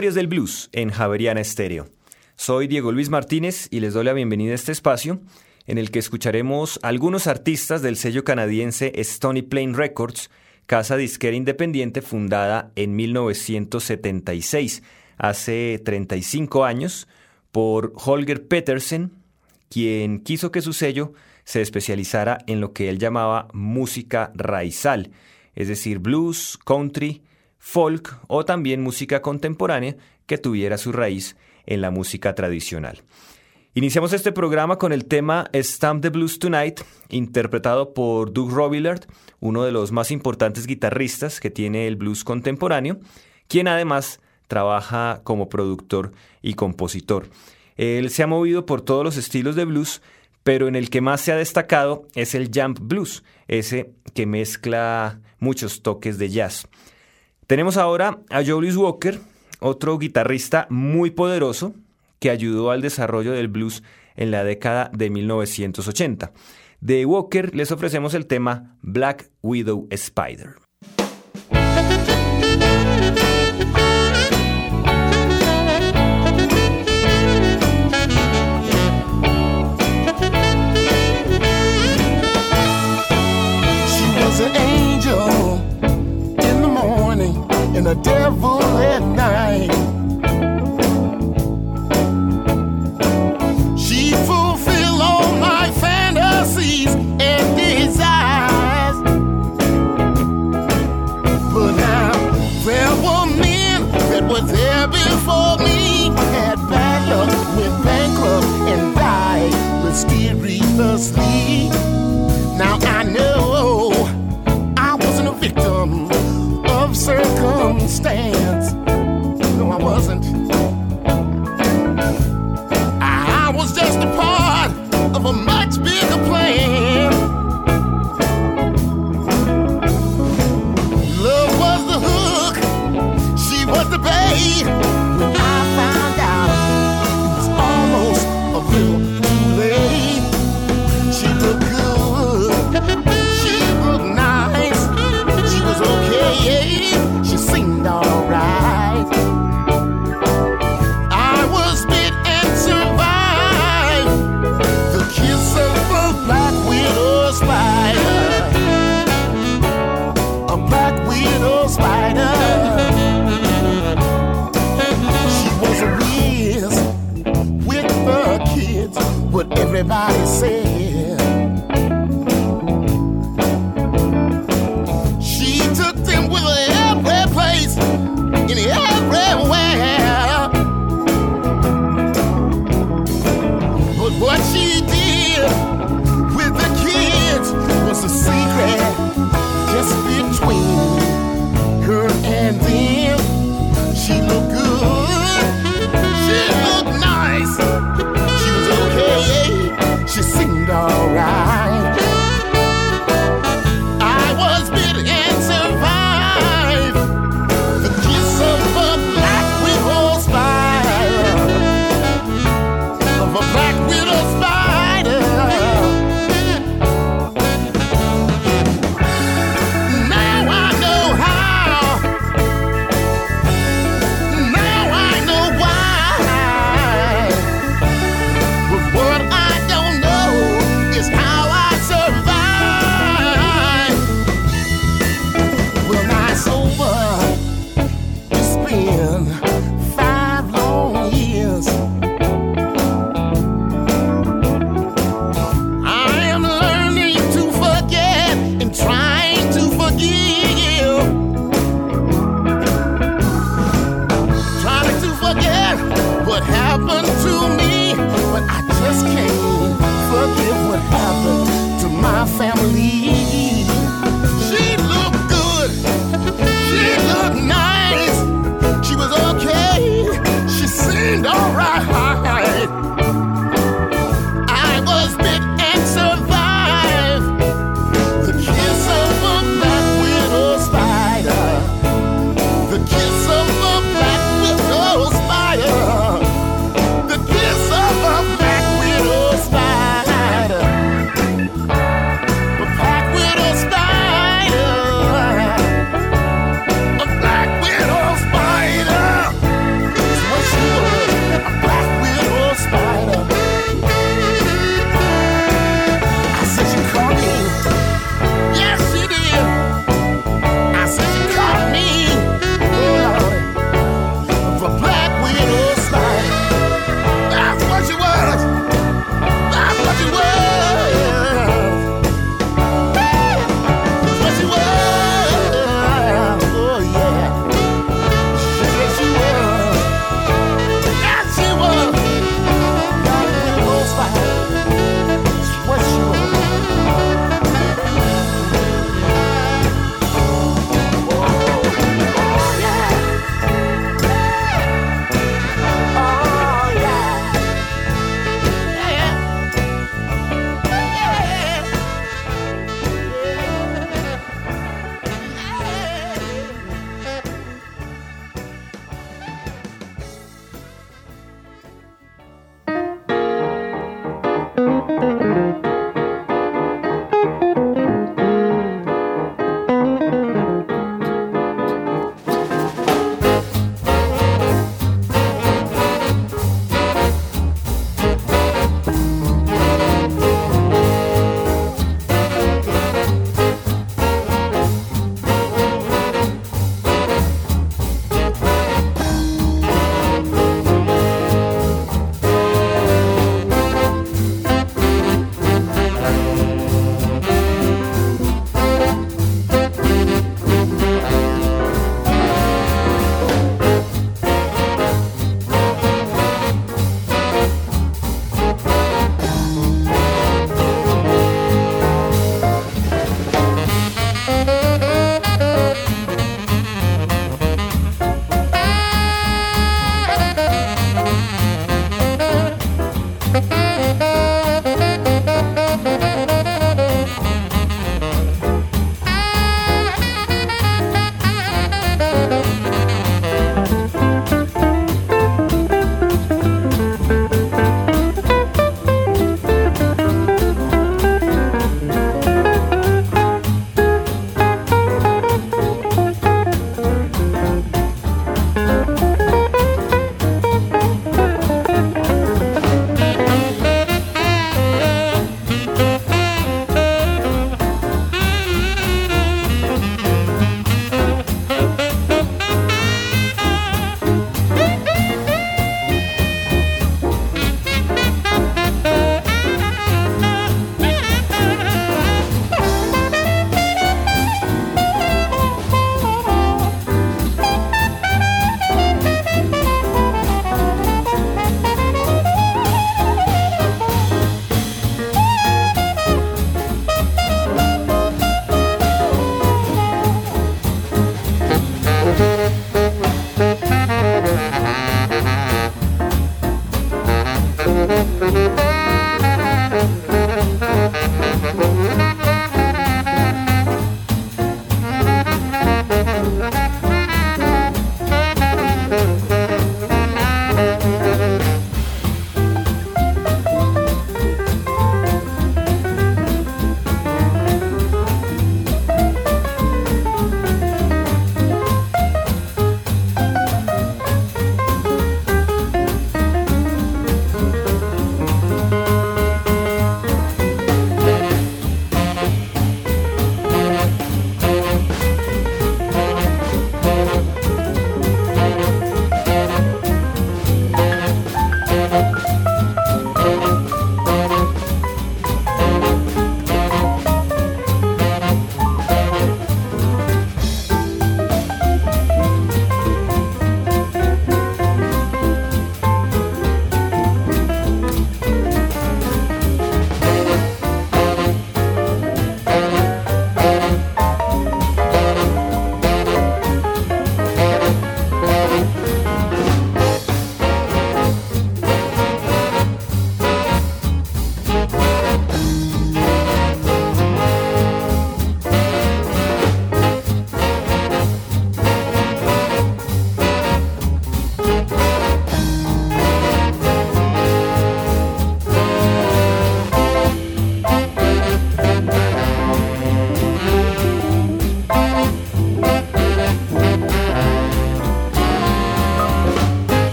Historias del Blues en Javeriana Estéreo. Soy Diego Luis Martínez y les doy la bienvenida a este espacio en el que escucharemos algunos artistas del sello canadiense Stony Plain Records, casa disquera independiente fundada en 1976, hace 35 años, por Holger Petersen, quien quiso que su sello se especializara en lo que él llamaba música raizal, es decir, blues, country, folk o también música contemporánea que tuviera su raíz en la música tradicional. Iniciamos este programa con el tema Stamp the Blues Tonight, interpretado por Doug Robillard, uno de los más importantes guitarristas que tiene el blues contemporáneo, quien además trabaja como productor y compositor. Él se ha movido por todos los estilos de blues, pero en el que más se ha destacado es el jump blues, ese que mezcla muchos toques de jazz. Tenemos ahora a Julius Walker, otro guitarrista muy poderoso que ayudó al desarrollo del blues en la década de 1980. De Walker les ofrecemos el tema Black Widow Spider. And the devil at night. She fulfilled all my fantasies and desires. But now there were men that were there before me, had luck, went bankrupt, and died mysteriously.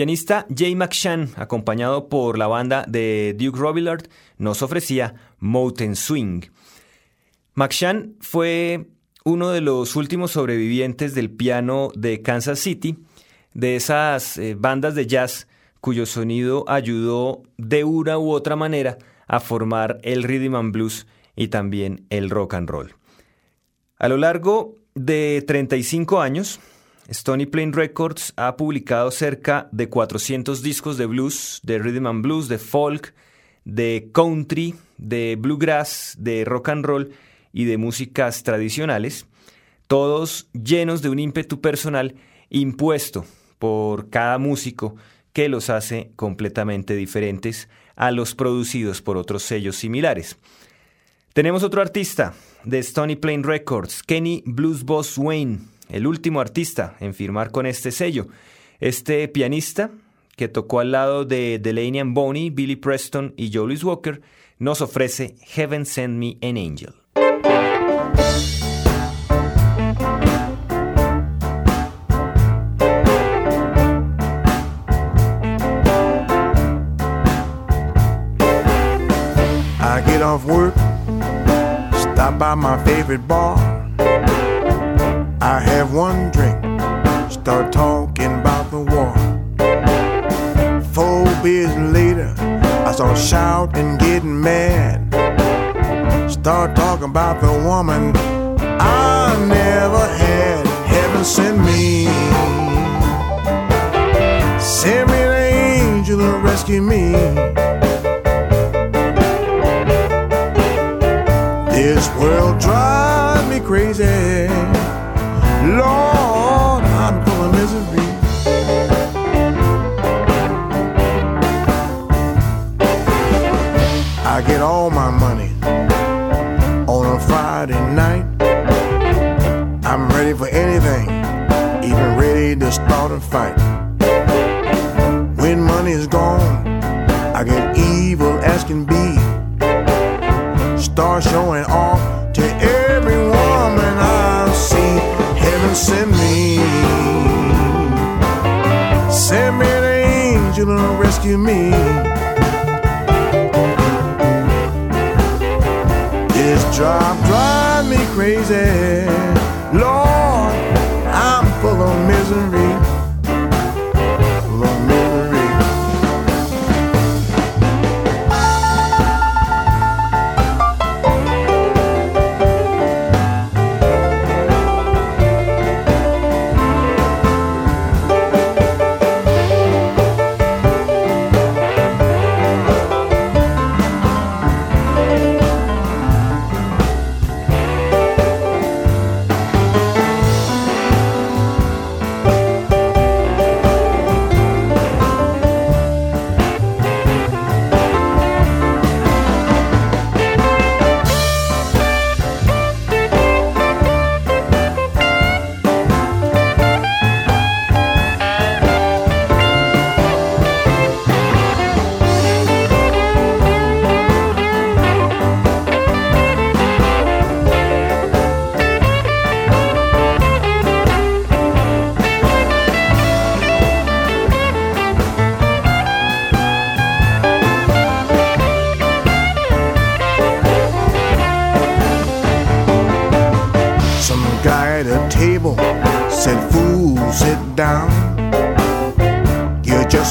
Pianista Jay McShann, acompañado por la banda de Duke Robillard, nos ofrecía Mountain Swing. McShann fue uno de los últimos sobrevivientes del piano de Kansas City, de esas eh, bandas de jazz cuyo sonido ayudó de una u otra manera a formar el rhythm and blues y también el rock and roll. A lo largo de 35 años, Stony Plain Records ha publicado cerca de 400 discos de blues, de rhythm and blues, de folk, de country, de bluegrass, de rock and roll y de músicas tradicionales, todos llenos de un ímpetu personal impuesto por cada músico que los hace completamente diferentes a los producidos por otros sellos similares. Tenemos otro artista de Stony Plain Records, Kenny Blues Boss Wayne, el último artista en firmar con este sello. Este pianista, que tocó al lado de Delaney and Boney, Billy Preston y Joe Walker, nos ofrece Heaven Send Me an Angel. I get off work, stop by my favorite bar. I have one drink, start talking about the war. Four beers later, I start shouting, getting mad. Start talking about the woman I never had. Heaven send me, send me an angel to rescue me. This world drives me crazy. Lord, I'm full of misery. I get all my money on a Friday night. I'm ready for anything, even ready to start a fight. you mean? This drop drive me crazy.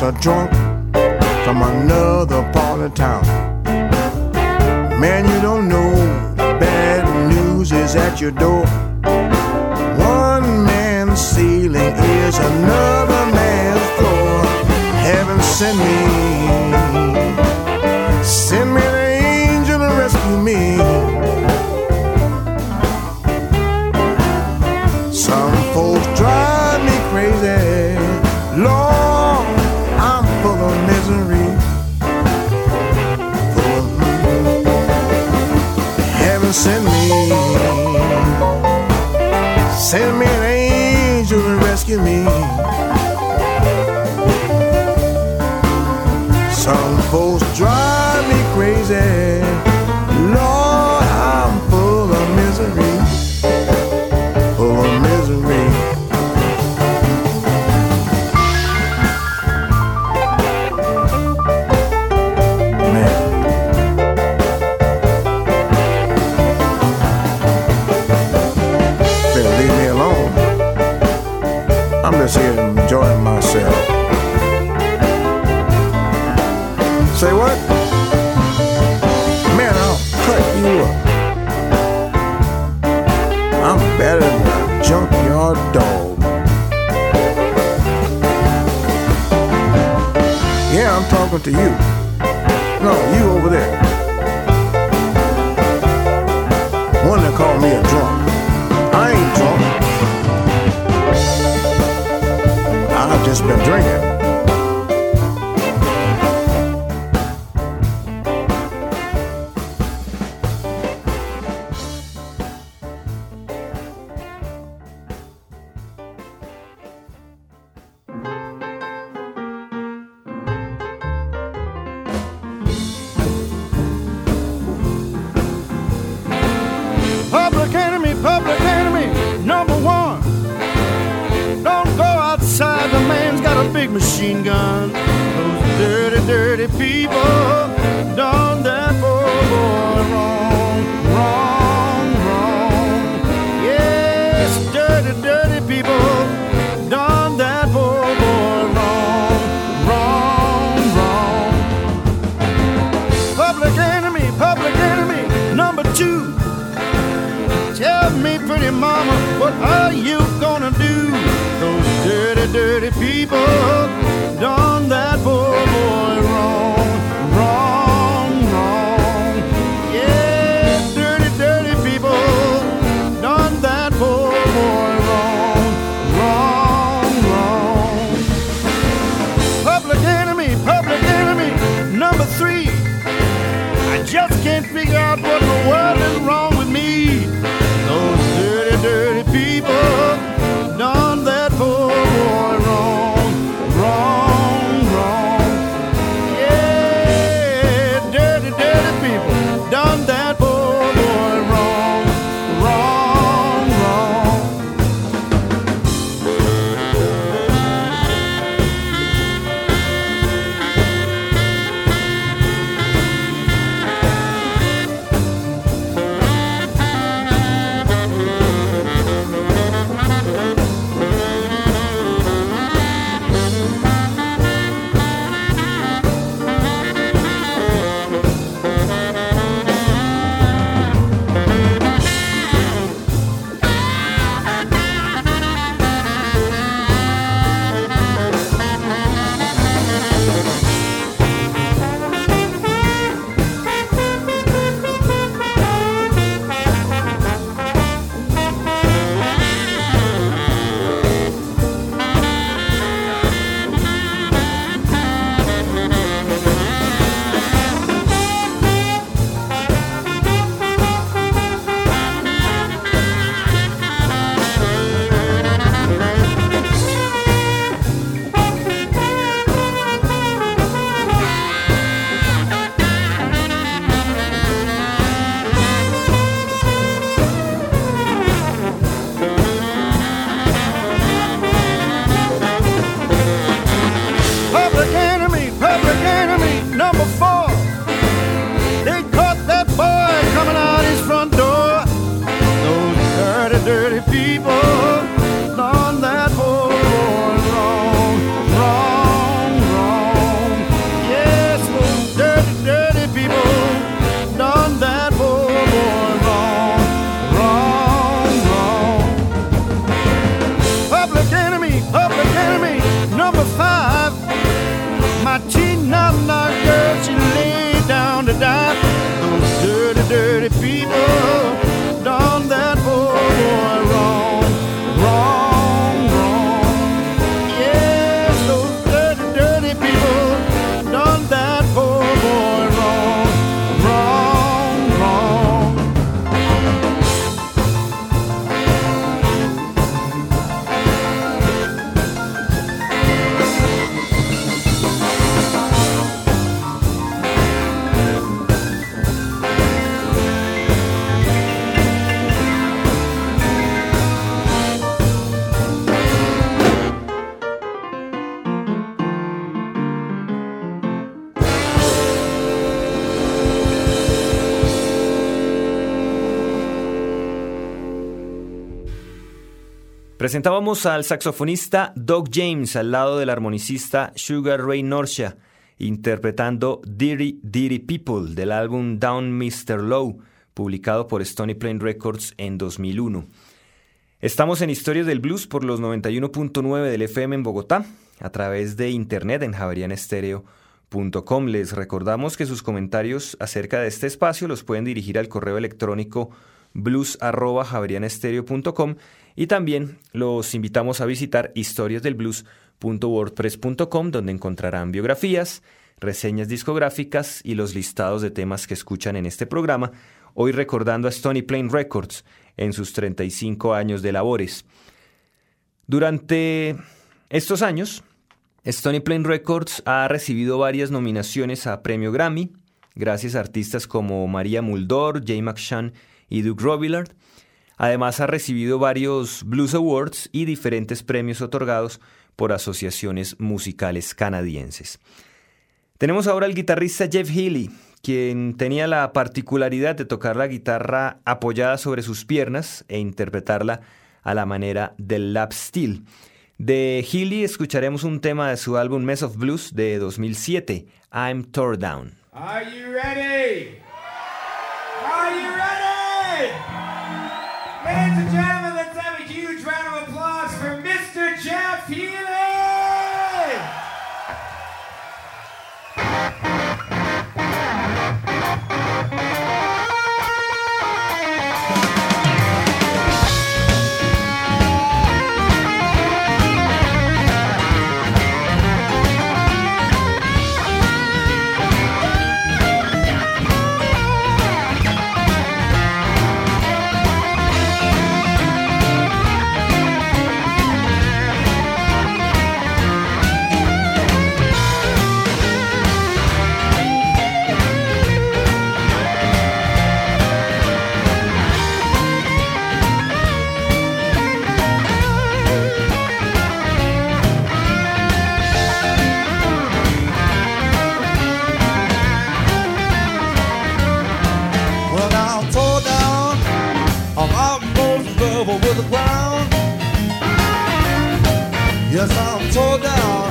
A drunk from another part of town. Man, you don't know bad news is at your door. One man's ceiling is another man's floor. Heaven send me, drunk. I ain't drunk. I've just been drinking. Presentábamos al saxofonista Doug James al lado del armonicista Sugar Ray Norcia, interpretando Dirty Dirty People del álbum Down Mr. Low, publicado por Stony Plain Records en 2001. Estamos en Historias del Blues por los 91.9 del FM en Bogotá, a través de internet en javerianestereo.com. Les recordamos que sus comentarios acerca de este espacio los pueden dirigir al correo electrónico blues.javerianestereo.com y también los invitamos a visitar historiasdelblues.wordpress.com donde encontrarán biografías, reseñas discográficas y los listados de temas que escuchan en este programa, hoy recordando a Stony Plain Records en sus 35 años de labores. Durante estos años, Stony Plain Records ha recibido varias nominaciones a Premio Grammy, gracias a artistas como María Muldor, Jay McShann y Duke Robillard. Además ha recibido varios Blues Awards y diferentes premios otorgados por asociaciones musicales canadienses. Tenemos ahora al guitarrista Jeff Healy, quien tenía la particularidad de tocar la guitarra apoyada sobre sus piernas e interpretarla a la manera del lap steel. De Healy escucharemos un tema de su álbum Mess of Blues de 2007, I'm Tore Down. Are you ready? Hands and jabs. I'm tore down.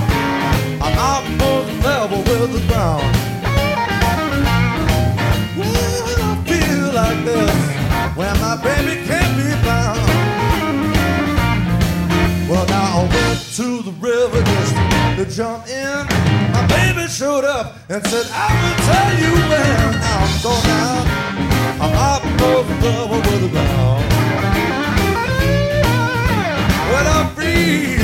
I'm almost level with the ground. Well, I feel like this when my baby can't be found. Well, now I went to the river just to jump in. My baby showed up and said, I will tell you when. I'm so down. I'm over level with the ground. When I feel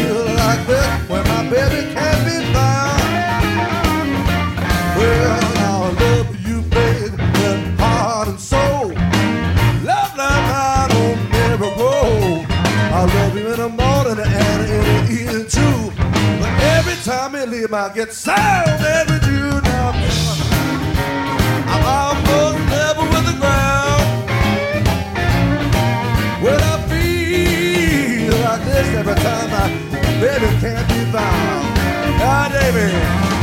like this, when my baby can't be found. Well, I love you, baby, with heart and soul. Love like I don't never grow. I love you in the morning and in the evening too. But every time you leave, I get so mad with you now. I'm almost level with the ground. When I feel like this every time my baby can't be found. Ah, David.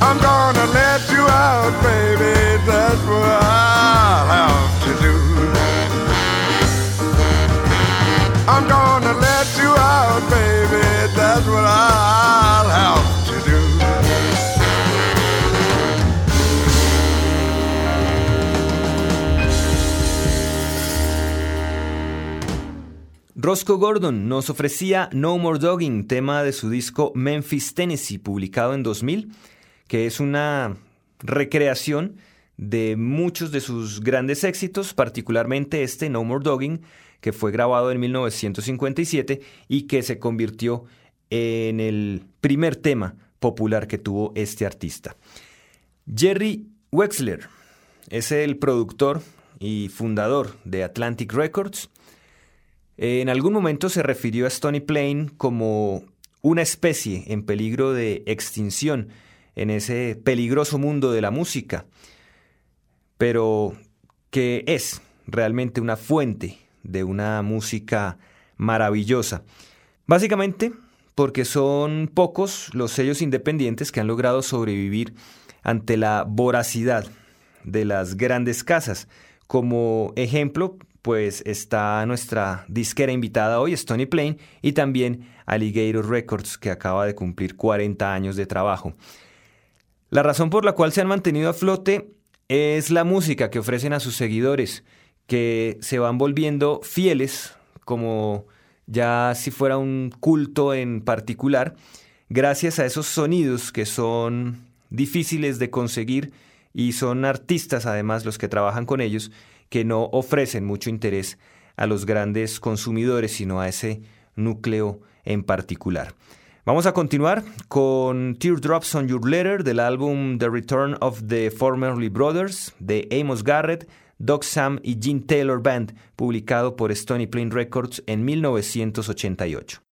I'm gonna let you out, baby. That's what I'll have to do. I'm gonna let you out, baby. That's what I'll have to do. Roscoe Gordon nos ofrecía No More Dogging, tema de su disco Memphis, Tennessee, publicado en 2000, que es una recreación de muchos de sus grandes éxitos, particularmente este No More Dogging, que fue grabado en 1957 y que se convirtió en el primer tema popular que tuvo este artista. Jerry Wexler es el productor y fundador de Atlantic Records. En algún momento se refirió a Stony Plain como una especie en peligro de extinción en ese peligroso mundo de la música, pero que es realmente una fuente de una música maravillosa. Básicamente porque son pocos los sellos independientes que han logrado sobrevivir ante la voracidad de las grandes casas. Como ejemplo, pues está nuestra disquera invitada hoy, Stony Plain, y también Alligator Records, que acaba de cumplir 40 años de trabajo. La razón por la cual se han mantenido a flote es la música que ofrecen a sus seguidores, que se van volviendo fieles, como ya si fuera un culto en particular, gracias a esos sonidos que son difíciles de conseguir y son artistas además los que trabajan con ellos que no ofrecen mucho interés a los grandes consumidores, sino a ese núcleo en particular. Vamos a continuar con Teardrops on Your Letter del álbum The Return of the Formerly Brothers de Amos Garrett, Doc Sam y Gene Taylor Band, publicado por Stony Plain Records en 1988.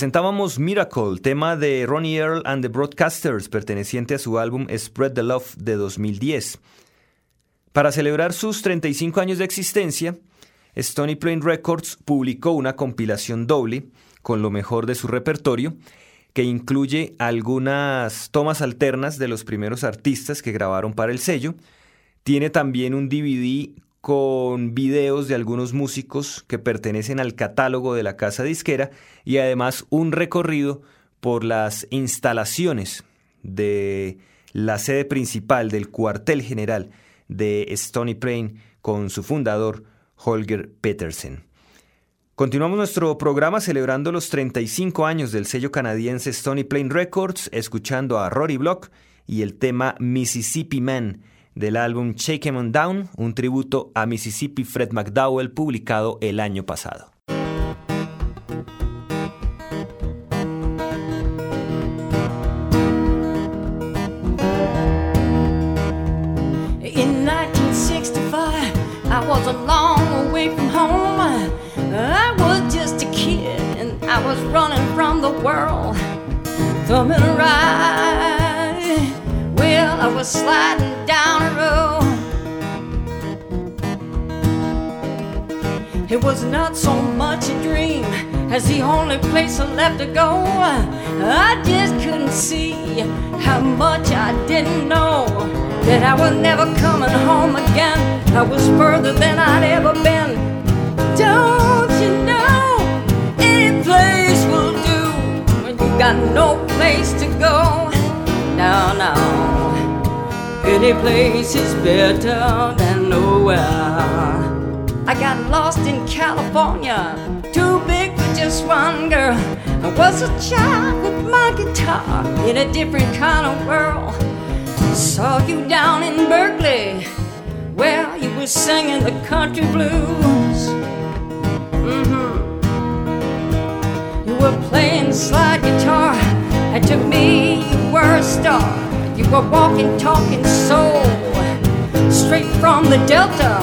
Presentábamos Miracle, tema de Ronnie Earl and the Broadcasters, perteneciente a su álbum Spread the Love de 2010. Para celebrar sus 35 años de existencia, Stony Plain Records publicó una compilación doble con lo mejor de su repertorio, que incluye algunas tomas alternas de los primeros artistas que grabaron para el sello. Tiene también un DVD con videos de algunos músicos que pertenecen al catálogo de la casa disquera y además un recorrido por las instalaciones de la sede principal del cuartel general de Stony Plain con su fundador Holger Petersen. Continuamos nuestro programa celebrando los 35 años del sello canadiense Stony Plain Records, escuchando a Rory Block y el tema Mississippi Man del álbum Shake 'em On Down, un tributo a Mississippi Fred McDowell publicado el año pasado. In 1965, I was a long way from home. I was just a kid and I was running from the world. Thumbing ride. Well, I was sliding down a road. It was not so much a dream as the only place I left to go. I just couldn't see how much I didn't know that I was never coming home again. I was further than I'd ever been. Don't you know? Any place will do when you got no place to go. No, no. Any place is better than nowhere. I got lost in California, too big for just one girl. I was a child with my guitar in a different kind of world. Saw you down in Berkeley, where you were singing the country blues. Mm-hmm. You were playing slide guitar, and to me you were a star. You were walking, talking soul, straight from the Delta.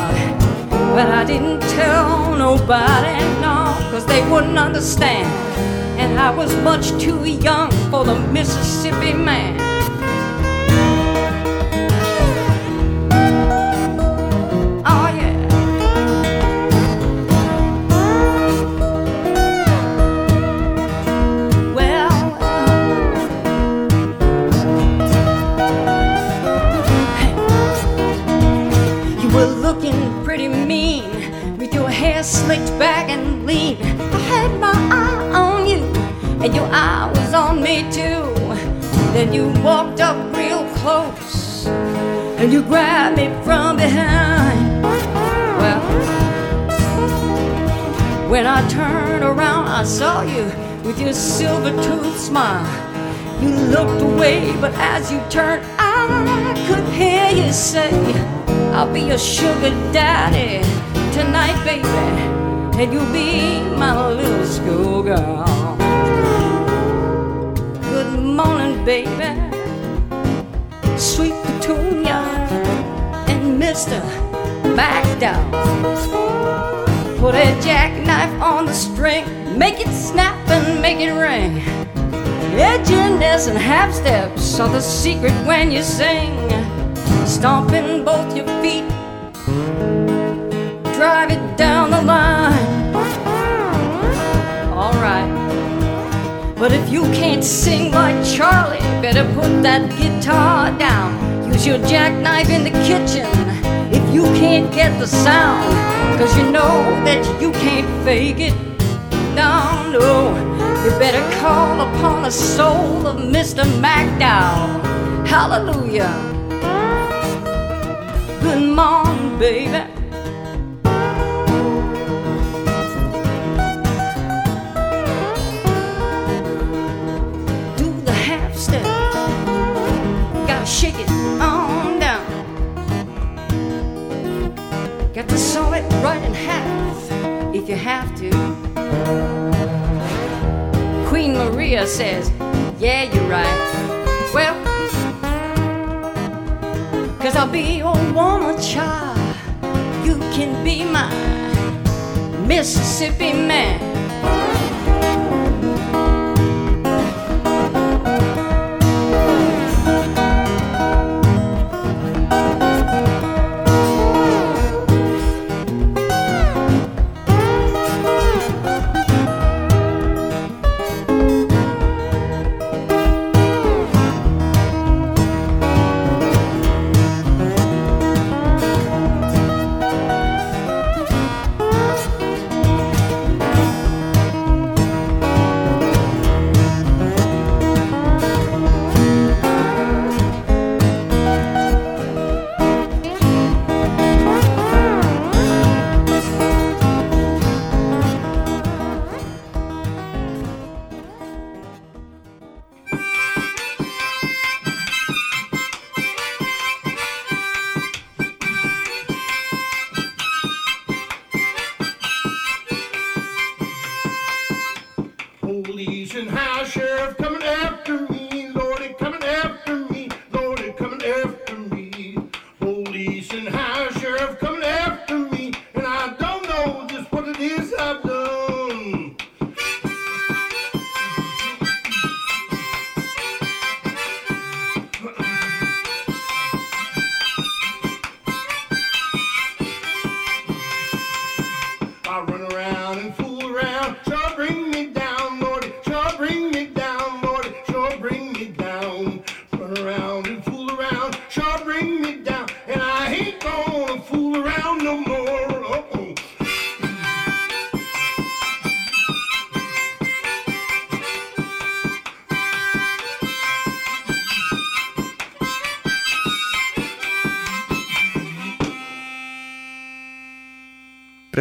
But I didn't tell nobody, no, cause they wouldn't understand. And I was much too young for the Mississippi man. Back and lean. I had my eye on you, and your eye was on me too. Then you walked up real close, and you grabbed me from behind. Well, when I turned around, I saw you with your silver tooth smile. You looked away, but as you turned, I could hear you say, I'll be your sugar daddy tonight, baby, and you'll be my little schoolgirl. Good morning, baby, sweet Petunia, and Mr. MacDowell. Put a jackknife on the string, make it snap and make it ring. Edginess and half steps are the secret when you sing. Stomping both your feet, drive it down the line. Alright. But if you can't sing like Charlie, better put that guitar down. Use your jackknife in the kitchen if you can't get the sound. Cause you know that you can't fake it. No, no. You better call upon the soul of Mr. MacDowell. Hallelujah. Good morning, baby. Gotta shake it on down. Got to saw it right in half if you have to. Queen Maria says, Yeah, you're right. Well, cause I'll be your woman child. You can be my Mississippi man.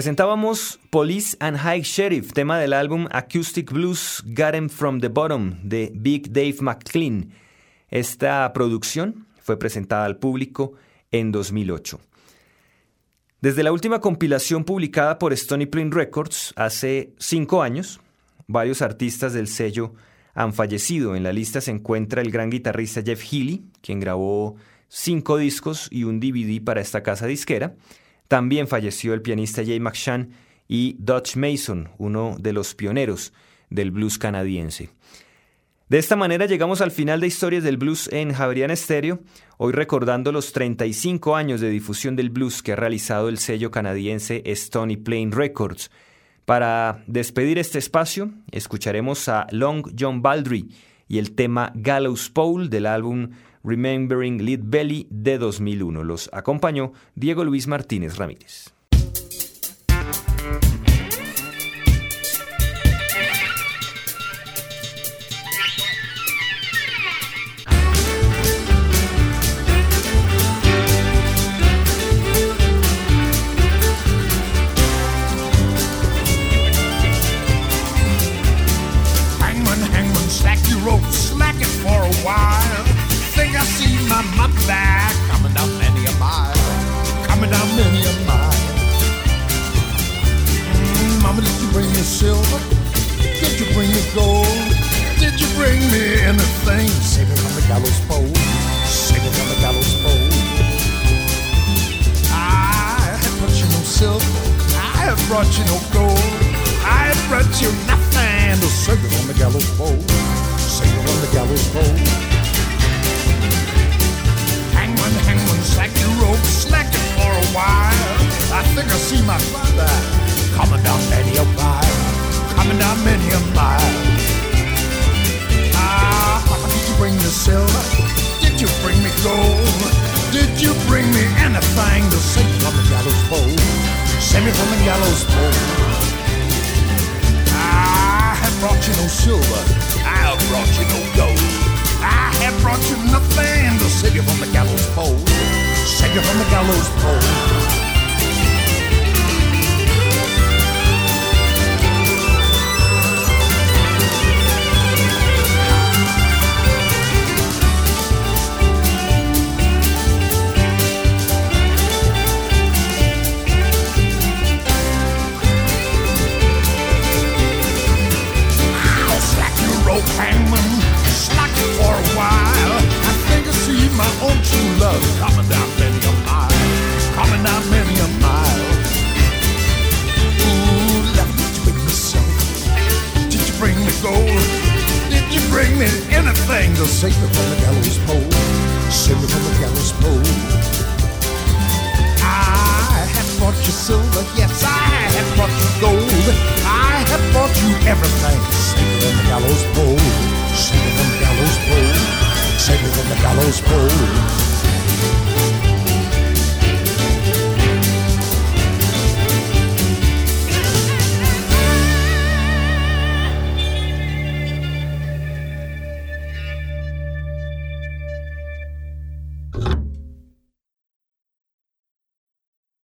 Presentábamos Police and High Sheriff, tema del álbum Acoustic Blues Got 'em From the Bottom de Big Dave McLean. Esta producción fue presentada al público en 2008. Desde la última compilación publicada por Stony Plain Records hace cinco años, varios artistas del sello han fallecido. En la lista se encuentra el gran guitarrista Jeff Healy, quien grabó cinco discos y un DVD para esta casa disquera. También falleció el pianista Jay McShann y Dutch Mason, uno de los pioneros del blues canadiense. De esta manera llegamos al final de Historias del Blues en Javerian Estéreo, hoy recordando los 35 años de difusión del blues que ha realizado el sello canadiense Stony Plain Records. Para despedir este espacio, escucharemos a Long John Baldry y el tema Gallows Pole del álbum Remembering Lead Belly de 2001. Los acompañó Diego Luis Martínez Ramírez. Silver? Did you bring me gold? Did you bring me anything? Save it from the gallows pole. Save it from the gallows pole. I have brought you no silver. I have brought you no gold. I have brought you nothing to save it on the gallows pole. Save it on the gallows pole. Hangman, hangman, slack your rope, slack it for a while. I think I see my father coming down many a down many a mile. Ah, did you bring me silver? Did you bring me gold? Did you bring me anything to save from the gallows pole? Save me from the gallows pole. I have brought you no silver. I have brought you no gold. I have brought you nothing to save you from the gallows pole. Save you from the gallows pole. My own true love coming down many a mile. Coming down many a mile. Ooh, love, did you bring me silver? Did you bring me gold? Did you bring me anything to save me from the gallows pole? Save me from the gallows pole. I have bought you silver, yes, I have brought you gold. I have bought you everything. Save it on the gallows pole. Save it on the gallows pole descended from the gallows pole.